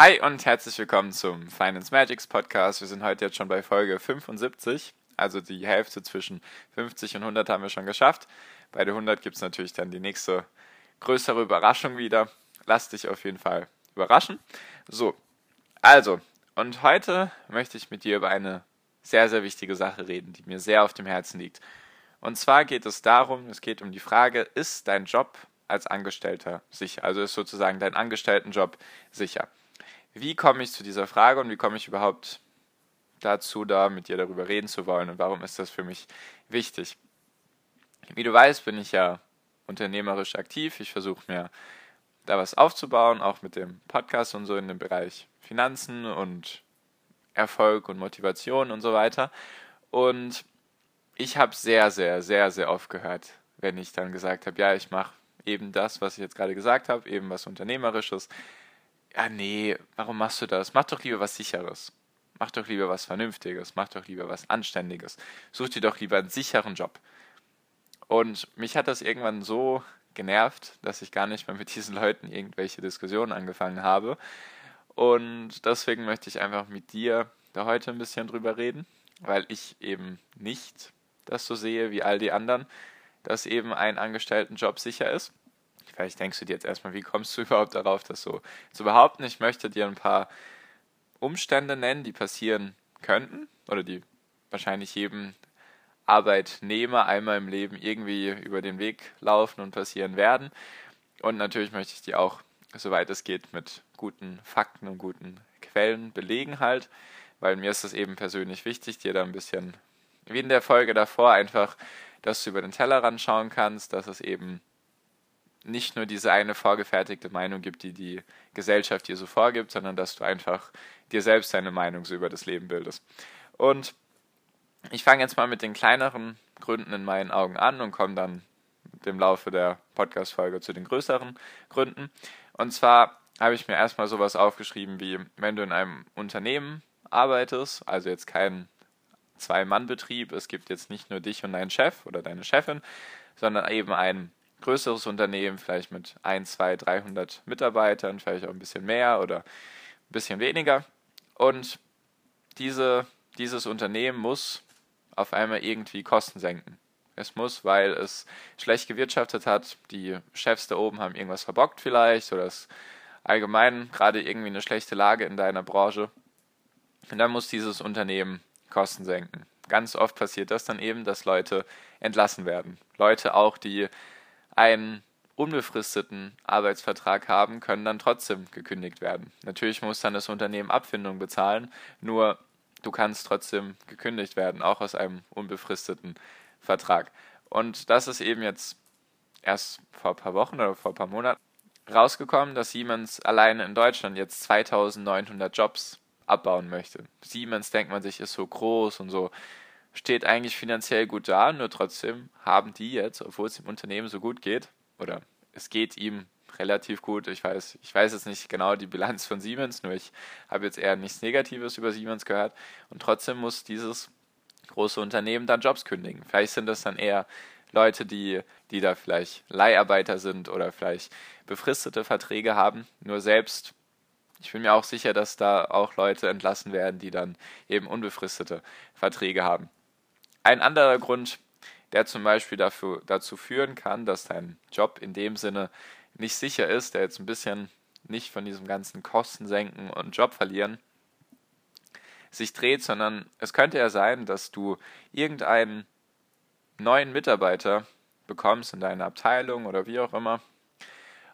Hi und herzlich willkommen zum Finance Magics Podcast. Wir sind heute jetzt schon bei Folge 75, also die Hälfte zwischen 50 und 100 haben wir schon geschafft. Bei der 100 gibt es natürlich dann die nächste größere Überraschung wieder. Lass dich auf jeden Fall überraschen. So, also, und heute möchte ich mit dir über eine sehr, sehr wichtige Sache reden, die mir sehr auf dem Herzen liegt. Und zwar geht es darum, es geht um die Frage, ist dein Job als Angestellter sicher? Also ist sozusagen dein Angestelltenjob sicher? Wie komme ich zu dieser Frage und wie komme ich überhaupt dazu, da mit dir darüber reden zu wollen und warum ist das für mich wichtig? Wie du weißt, bin ich ja unternehmerisch aktiv. Ich versuche mir da was aufzubauen, auch mit dem Podcast und so in dem Bereich Finanzen und Erfolg und Motivation und so weiter. Und ich habe sehr, sehr, sehr, sehr oft gehört, wenn ich dann gesagt habe, ja, ich mache eben das, was ich jetzt gerade gesagt habe, eben was Unternehmerisches, ja, nee, warum machst du das? Mach doch lieber was Sicheres. Mach doch lieber was Vernünftiges. Mach doch lieber was Anständiges. Such dir doch lieber einen sicheren Job. Und mich hat das irgendwann so genervt, dass ich gar nicht mehr mit diesen Leuten irgendwelche Diskussionen angefangen habe. Und deswegen möchte ich einfach mit dir da heute ein bisschen drüber reden, weil ich eben nicht das so sehe wie all die anderen, dass eben ein Angestelltenjob sicher ist. Vielleicht denkst du dir jetzt erstmal, wie kommst du überhaupt darauf, das so zu behaupten? Ich möchte dir ein paar Umstände nennen, die passieren könnten oder die wahrscheinlich jedem Arbeitnehmer einmal im Leben irgendwie über den Weg laufen und passieren werden. Und natürlich möchte ich dir auch, soweit es geht, mit guten Fakten und guten Quellen belegen halt, weil mir ist es eben persönlich wichtig, dir da ein bisschen, wie in der Folge davor, einfach, dass du über den Tellerrand schauen kannst, dass es eben nicht nur diese eine vorgefertigte Meinung gibt, die die Gesellschaft dir so vorgibt, sondern dass du einfach dir selbst deine Meinung so über das Leben bildest. Und ich fange jetzt mal mit den kleineren Gründen in meinen Augen an und komme dann im Laufe der Podcast-Folge zu den größeren Gründen. Und zwar habe ich mir erstmal sowas aufgeschrieben wie, wenn du in einem Unternehmen arbeitest, also jetzt kein Zwei-Mann-Betrieb, es gibt jetzt nicht nur dich und deinen Chef oder deine Chefin, sondern eben ein größeres Unternehmen, vielleicht mit 1, 2, 300 Mitarbeitern, vielleicht auch ein bisschen mehr oder ein bisschen weniger. Und diese, dieses Unternehmen muss auf einmal irgendwie Kosten senken. Es muss, weil es schlecht gewirtschaftet hat, die Chefs da oben haben irgendwas verbockt vielleicht oder es allgemein gerade irgendwie eine schlechte Lage in deiner Branche. Und dann muss dieses Unternehmen Kosten senken. Ganz oft passiert das dann eben, dass Leute entlassen werden. Leute auch, die einen unbefristeten Arbeitsvertrag haben, können dann trotzdem gekündigt werden. Natürlich muss dann das Unternehmen Abfindung bezahlen, nur du kannst trotzdem gekündigt werden, auch aus einem unbefristeten Vertrag. Und das ist eben jetzt erst vor ein paar Wochen oder vor ein paar Monaten rausgekommen, dass Siemens alleine in Deutschland jetzt 2900 Jobs abbauen möchte. Siemens, denkt man sich, ist so groß und so steht eigentlich finanziell gut da, nur trotzdem haben die jetzt, obwohl es dem Unternehmen so gut geht, oder es geht ihm relativ gut. Ich weiß, ich weiß jetzt nicht genau die Bilanz von Siemens, nur ich habe jetzt eher nichts Negatives über Siemens gehört. Und trotzdem muss dieses große Unternehmen dann Jobs kündigen. Vielleicht sind das dann eher Leute, die, die da vielleicht Leiharbeiter sind oder vielleicht befristete Verträge haben. Nur selbst, ich bin mir auch sicher, dass da auch Leute entlassen werden, die dann eben unbefristete Verträge haben. Ein anderer Grund, der zum Beispiel dafür, dazu führen kann, dass dein Job in dem Sinne nicht sicher ist, der jetzt ein bisschen nicht von diesem ganzen Kosten senken und Job verlieren sich dreht, sondern es könnte ja sein, dass du irgendeinen neuen Mitarbeiter bekommst in deiner Abteilung oder wie auch immer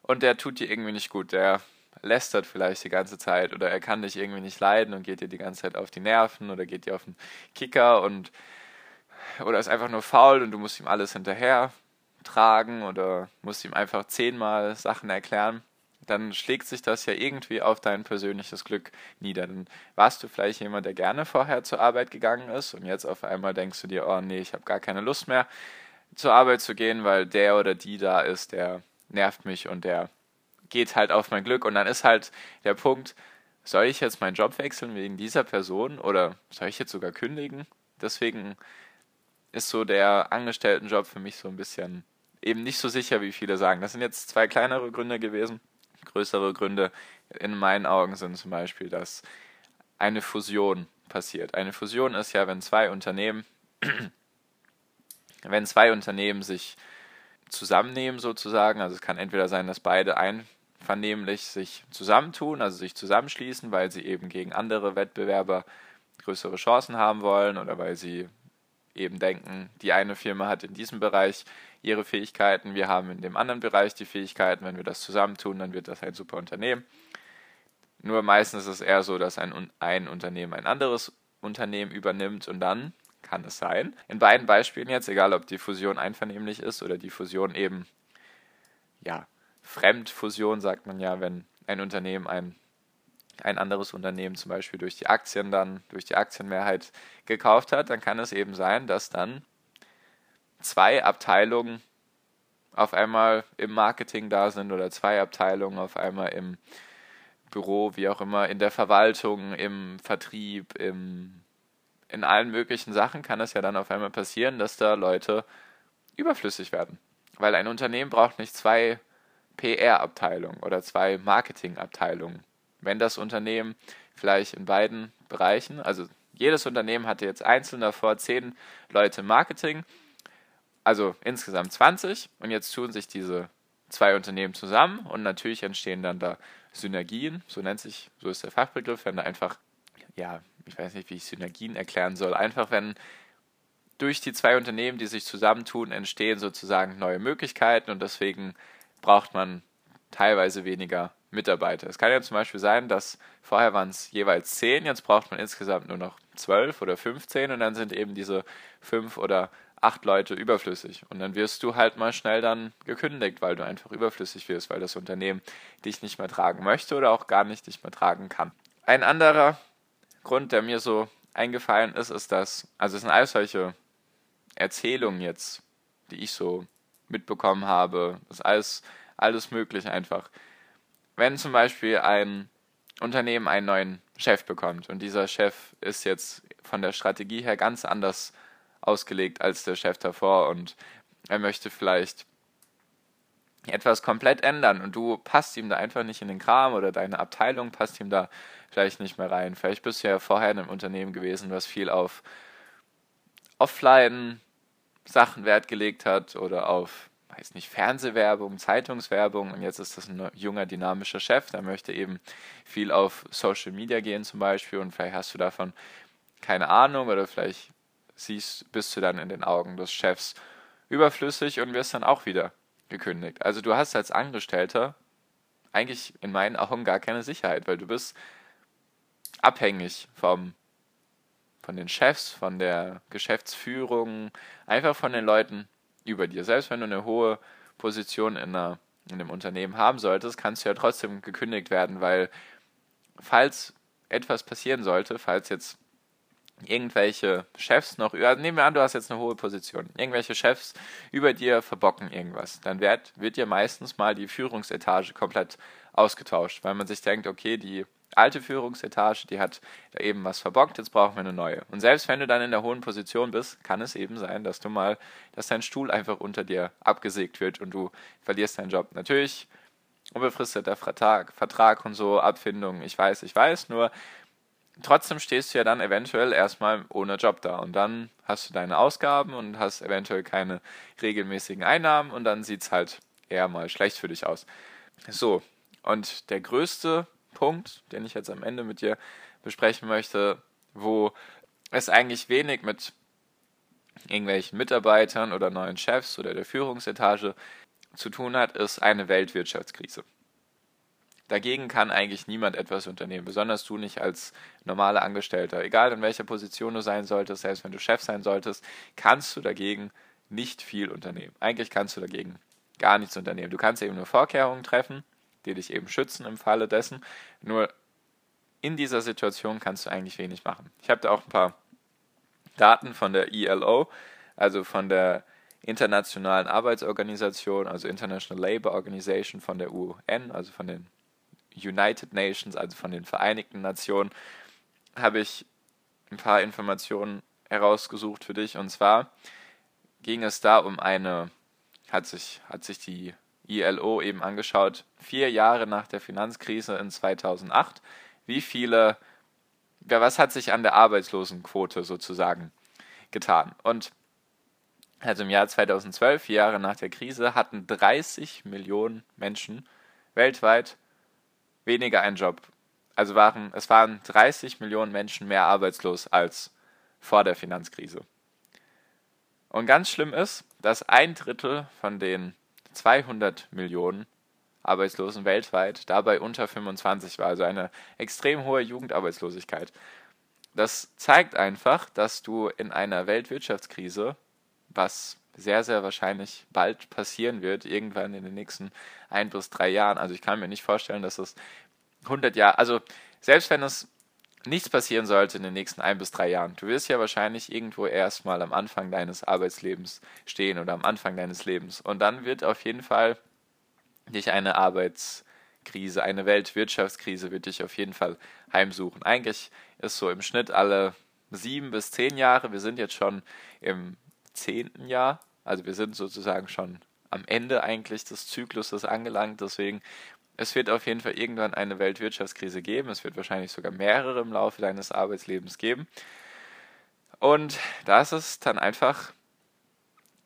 und der tut dir irgendwie nicht gut, der lästert vielleicht die ganze Zeit oder er kann dich irgendwie nicht leiden und geht dir die ganze Zeit auf die Nerven oder geht dir auf den Kicker und oder ist einfach nur faul und du musst ihm alles hinterher tragen oder musst ihm einfach zehnmal Sachen erklären. dann schlägt sich das ja irgendwie auf dein persönliches Glück nieder. Dann warst du vielleicht jemand, der gerne vorher zur Arbeit gegangen ist und jetzt auf einmal denkst du dir, oh nee, ich habe gar keine Lust mehr zur Arbeit zu gehen, weil der oder die da ist, der nervt mich und der geht halt auf mein Glück. Und dann ist halt der Punkt, soll ich jetzt meinen Job wechseln wegen dieser Person oder soll ich jetzt sogar kündigen? Deswegen ist so der Angestelltenjob für mich so ein bisschen eben nicht so sicher, wie viele sagen. Das sind jetzt zwei kleinere Gründe gewesen. Größere Gründe in meinen Augen sind zum Beispiel, dass eine Fusion passiert. Eine Fusion ist ja, wenn zwei Unternehmen, wenn zwei Unternehmen sich zusammennehmen sozusagen, also es kann entweder sein, dass beide einvernehmlich sich zusammentun, also sich zusammenschließen, weil sie eben gegen andere Wettbewerber größere Chancen haben wollen oder weil sie eben denken, die eine Firma hat in diesem Bereich ihre Fähigkeiten, wir haben in dem anderen Bereich die Fähigkeiten, wenn wir das zusammentun, dann wird das ein super Unternehmen. Nur meistens ist es eher so, dass ein, ein Unternehmen ein anderes Unternehmen übernimmt und dann kann es sein. In beiden Beispielen jetzt, egal ob die Fusion einvernehmlich ist oder die Fusion eben, ja, Fremdfusion sagt man ja, wenn ein Unternehmen ein, ein anderes Unternehmen zum Beispiel durch die Aktien dann, durch die Aktienmehrheit gekauft hat, dann kann es eben sein, dass dann zwei Abteilungen auf einmal im Marketing da sind oder zwei Abteilungen auf einmal im Büro, wie auch immer, in der Verwaltung, im Vertrieb, im in allen möglichen Sachen kann es ja dann auf einmal passieren, dass da Leute überflüssig werden. Weil ein Unternehmen braucht nicht zwei PR-Abteilungen oder zwei Marketing-Abteilungen. Wenn das Unternehmen vielleicht in beiden Bereichen, also jedes Unternehmen hatte jetzt einzeln davor zehn Leute im Marketing, also insgesamt 20 und jetzt tun sich diese zwei Unternehmen zusammen und natürlich entstehen dann da Synergien, so nennt sich, so ist der Fachbegriff, wenn da einfach ja, ich weiß nicht, wie ich Synergien erklären soll. Einfach wenn durch die zwei Unternehmen, die sich zusammentun, entstehen sozusagen neue Möglichkeiten und deswegen braucht man teilweise weniger Mitarbeiter. Es kann ja zum Beispiel sein, dass vorher waren es jeweils zehn, jetzt braucht man insgesamt nur noch zwölf oder fünfzehn und dann sind eben diese fünf oder acht Leute überflüssig. Und dann wirst du halt mal schnell dann gekündigt, weil du einfach überflüssig wirst, weil das Unternehmen dich nicht mehr tragen möchte oder auch gar nicht dich mehr tragen kann. Ein anderer Grund, der mir so eingefallen ist, ist, dass, also es sind alles solche Erzählungen jetzt, die ich so mitbekommen habe, das ist alles, alles möglich einfach. Wenn zum Beispiel ein Unternehmen einen neuen Chef bekommt und dieser Chef ist jetzt von der Strategie her ganz anders ausgelegt als der Chef davor und er möchte vielleicht etwas komplett ändern und du passt ihm da einfach nicht in den Kram oder deine Abteilung passt ihm da vielleicht nicht mehr rein. Vielleicht bist du ja vorher in einem Unternehmen gewesen, was viel auf Offline Sachen Wert gelegt hat oder auf, weiß nicht, Fernsehwerbung, Zeitungswerbung. Und jetzt ist das ein junger, dynamischer Chef, der möchte eben viel auf Social Media gehen zum Beispiel. Und vielleicht hast du davon keine Ahnung oder vielleicht siehst, bist du dann in den Augen des Chefs überflüssig und wirst dann auch wieder gekündigt. Also du hast als Angestellter eigentlich in meinen Augen gar keine Sicherheit, weil du bist abhängig vom, von den Chefs, von der Geschäftsführung, einfach von den Leuten über dir. Selbst wenn du eine hohe Position in, einer, in einem Unternehmen haben solltest, kannst du ja trotzdem gekündigt werden, weil falls etwas passieren sollte, falls jetzt irgendwelche Chefs noch, also nehmen wir an, du hast jetzt eine hohe Position, irgendwelche Chefs über dir verbocken irgendwas, dann wird, wird dir meistens mal die Führungsetage komplett ausgetauscht, weil man sich denkt, okay, die alte Führungsetage, die hat da eben was verbockt, jetzt brauchen wir eine neue. Und selbst wenn du dann in der hohen Position bist, kann es eben sein, dass du mal, dass dein Stuhl einfach unter dir abgesägt wird und du verlierst deinen Job. Natürlich unbefristeter Vertrag, Vertrag und so, Abfindung, ich weiß, ich weiß, nur trotzdem stehst du ja dann eventuell erstmal ohne Job da und dann hast du deine Ausgaben und hast eventuell keine regelmäßigen Einnahmen und dann sieht es halt eher mal schlecht für dich aus. So, und der größte Punkt, den ich jetzt am Ende mit dir besprechen möchte, wo es eigentlich wenig mit irgendwelchen Mitarbeitern oder neuen Chefs oder der Führungsetage zu tun hat, ist eine Weltwirtschaftskrise. Dagegen kann eigentlich niemand etwas unternehmen, besonders du nicht als normaler Angestellter. Egal in welcher Position du sein solltest, selbst wenn du Chef sein solltest, kannst du dagegen nicht viel unternehmen. Eigentlich kannst du dagegen gar nichts unternehmen. Du kannst eben nur Vorkehrungen treffen, die dich eben schützen im Falle dessen. Nur in dieser Situation kannst du eigentlich wenig machen. Ich habe da auch ein paar Daten von der ILO, also von der Internationalen Arbeitsorganisation, also International Labour Organization von der UN, also von den United Nations, also von den Vereinigten Nationen, habe ich ein paar Informationen herausgesucht für dich. Und zwar ging es da um eine, hat sich, hat sich die ILO eben angeschaut, vier Jahre nach der Finanzkrise in 2008, wie viele, ja, was hat sich an der Arbeitslosenquote sozusagen getan? Und also im Jahr 2012, vier Jahre nach der Krise, hatten 30 Millionen Menschen weltweit weniger einen Job. Also waren, es waren 30 Millionen Menschen mehr arbeitslos als vor der Finanzkrise. Und ganz schlimm ist, dass ein Drittel von den 200 Millionen Arbeitslosen weltweit dabei unter 25 war, also eine extrem hohe Jugendarbeitslosigkeit. Das zeigt einfach, dass du in einer Weltwirtschaftskrise, was sehr, sehr wahrscheinlich bald passieren wird, irgendwann in den nächsten ein bis drei Jahren. Also ich kann mir nicht vorstellen, dass es 100 Jahre, also selbst wenn es nichts passieren sollte in den nächsten ein bis drei Jahren, du wirst ja wahrscheinlich irgendwo erstmal am Anfang deines Arbeitslebens stehen oder am Anfang deines Lebens. Und dann wird auf jeden Fall dich eine Arbeitskrise, eine Weltwirtschaftskrise wird dich auf jeden Fall heimsuchen. Eigentlich ist so im Schnitt alle sieben bis zehn Jahre, wir sind jetzt schon im zehnten Jahr, also wir sind sozusagen schon am Ende eigentlich des Zykluses angelangt, deswegen es wird auf jeden Fall irgendwann eine Weltwirtschaftskrise geben. Es wird wahrscheinlich sogar mehrere im Laufe deines Arbeitslebens geben. Und da ist es dann einfach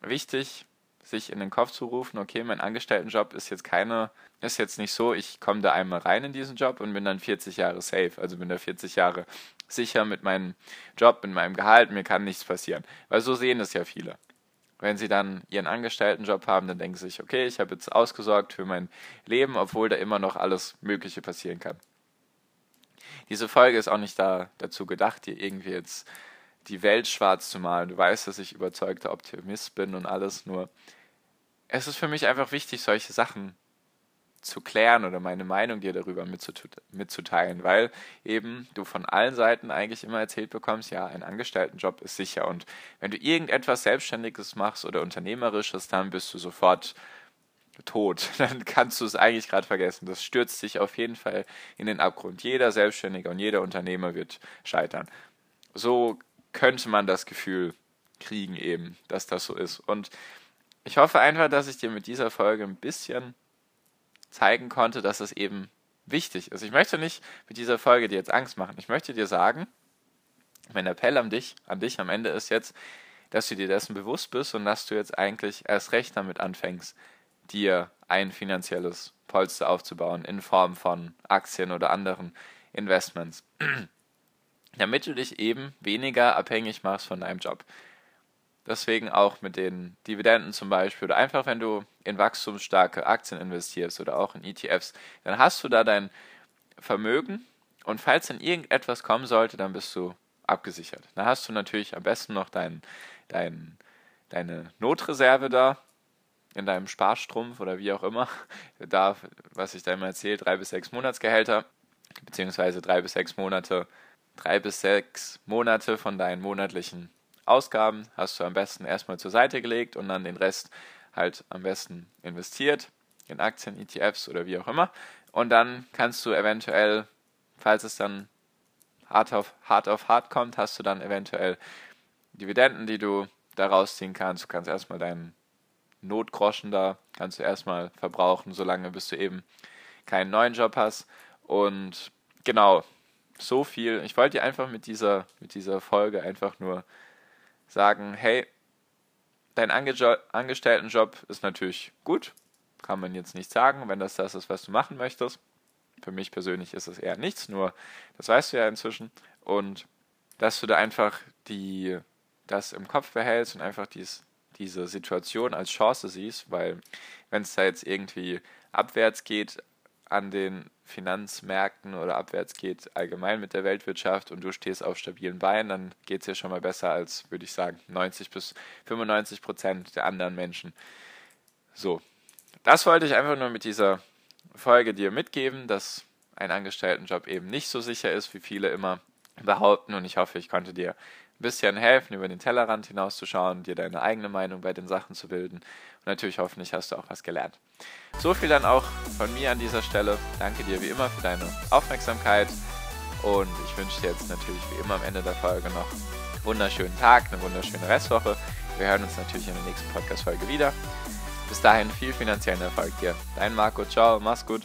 wichtig, sich in den Kopf zu rufen, okay, mein Angestelltenjob ist jetzt keine, ist jetzt nicht so, ich komme da einmal rein in diesen Job und bin dann 40 Jahre safe, also bin da 40 Jahre sicher mit meinem Job, mit meinem Gehalt, mir kann nichts passieren. Weil so sehen es ja viele. Wenn sie dann ihren Angestelltenjob haben, dann denken sie sich, okay, ich habe jetzt ausgesorgt für mein Leben, obwohl da immer noch alles Mögliche passieren kann. Diese Folge ist auch nicht da, dazu gedacht, dir irgendwie jetzt die Welt schwarz zu malen. Du weißt, dass ich überzeugter Optimist bin und alles, nur es ist für mich einfach wichtig, solche Sachen zu klären oder meine Meinung dir darüber mitzuteilen, weil eben du von allen Seiten eigentlich immer erzählt bekommst, ja, ein Angestelltenjob ist sicher und wenn du irgendetwas Selbstständiges machst oder Unternehmerisches, dann bist du sofort tot. Dann kannst du es eigentlich gerade vergessen. Das stürzt dich auf jeden Fall in den Abgrund. Jeder Selbstständige und jeder Unternehmer wird scheitern. So könnte man das Gefühl kriegen eben, dass das so ist. Und ich hoffe einfach, dass ich dir mit dieser Folge ein bisschen zeigen konnte, dass es eben wichtig ist. Ich möchte nicht mit dieser Folge dir jetzt Angst machen. Ich möchte dir sagen, mein Appell an dich, an dich am Ende ist jetzt, dass du dir dessen bewusst bist und dass du jetzt eigentlich erst recht damit anfängst, dir ein finanzielles Polster aufzubauen in Form von Aktien oder anderen Investments, damit du dich eben weniger abhängig machst von deinem Job. Deswegen auch mit den Dividenden zum Beispiel oder einfach, wenn du in wachstumsstarke Aktien investierst oder auch in ETFs, dann hast du da dein Vermögen und falls dann irgendetwas kommen sollte, dann bist du abgesichert. Dann hast du natürlich am besten noch dein, dein, deine Notreserve da in deinem Sparstrumpf oder wie auch immer. Da, was ich da immer erzähle, drei bis sechs Monatsgehälter, beziehungsweise drei bis sechs Monate, drei bis sechs Monate von deinen monatlichen Ausgaben hast du am besten erstmal zur Seite gelegt und dann den Rest halt am besten investiert in Aktien, ETFs oder wie auch immer. Und dann kannst du eventuell, falls es dann hart auf hart, auf hart kommt, hast du dann eventuell Dividenden, die du da rausziehen kannst. Du kannst erstmal deinen Notgroschen da, kannst du erstmal verbrauchen, solange bis du eben keinen neuen Job hast. Und genau, so viel. Ich wollte dir einfach mit dieser, mit dieser Folge einfach nur sagen, hey, dein Ange Angestelltenjob ist natürlich gut, kann man jetzt nicht sagen, wenn das das ist, was du machen möchtest. Für mich persönlich ist es eher nichts, nur das weißt du ja inzwischen. Und dass du da einfach die, das im Kopf behältst und einfach dies, diese Situation als Chance siehst, weil wenn es da jetzt irgendwie abwärts geht an den Finanzmärkten oder abwärts geht allgemein mit der Weltwirtschaft und du stehst auf stabilen Beinen, dann geht es dir schon mal besser als, würde ich sagen, 90 bis 95 Prozent der anderen Menschen. So, das wollte ich einfach nur mit dieser Folge dir mitgeben, dass ein Angestelltenjob eben nicht so sicher ist, wie viele immer behaupten. Und ich hoffe, ich konnte dir bisschen helfen, über den Tellerrand hinauszuschauen, dir deine eigene Meinung bei den Sachen zu bilden. Und natürlich hoffentlich hast du auch was gelernt. So viel dann auch von mir an dieser Stelle. Danke dir wie immer für deine Aufmerksamkeit. Und ich wünsche dir jetzt natürlich wie immer am Ende der Folge noch einen wunderschönen Tag, eine wunderschöne Restwoche. Wir hören uns natürlich in der nächsten Podcast-Folge wieder. Bis dahin viel finanziellen Erfolg dir. Dein Marco, ciao, mach's gut.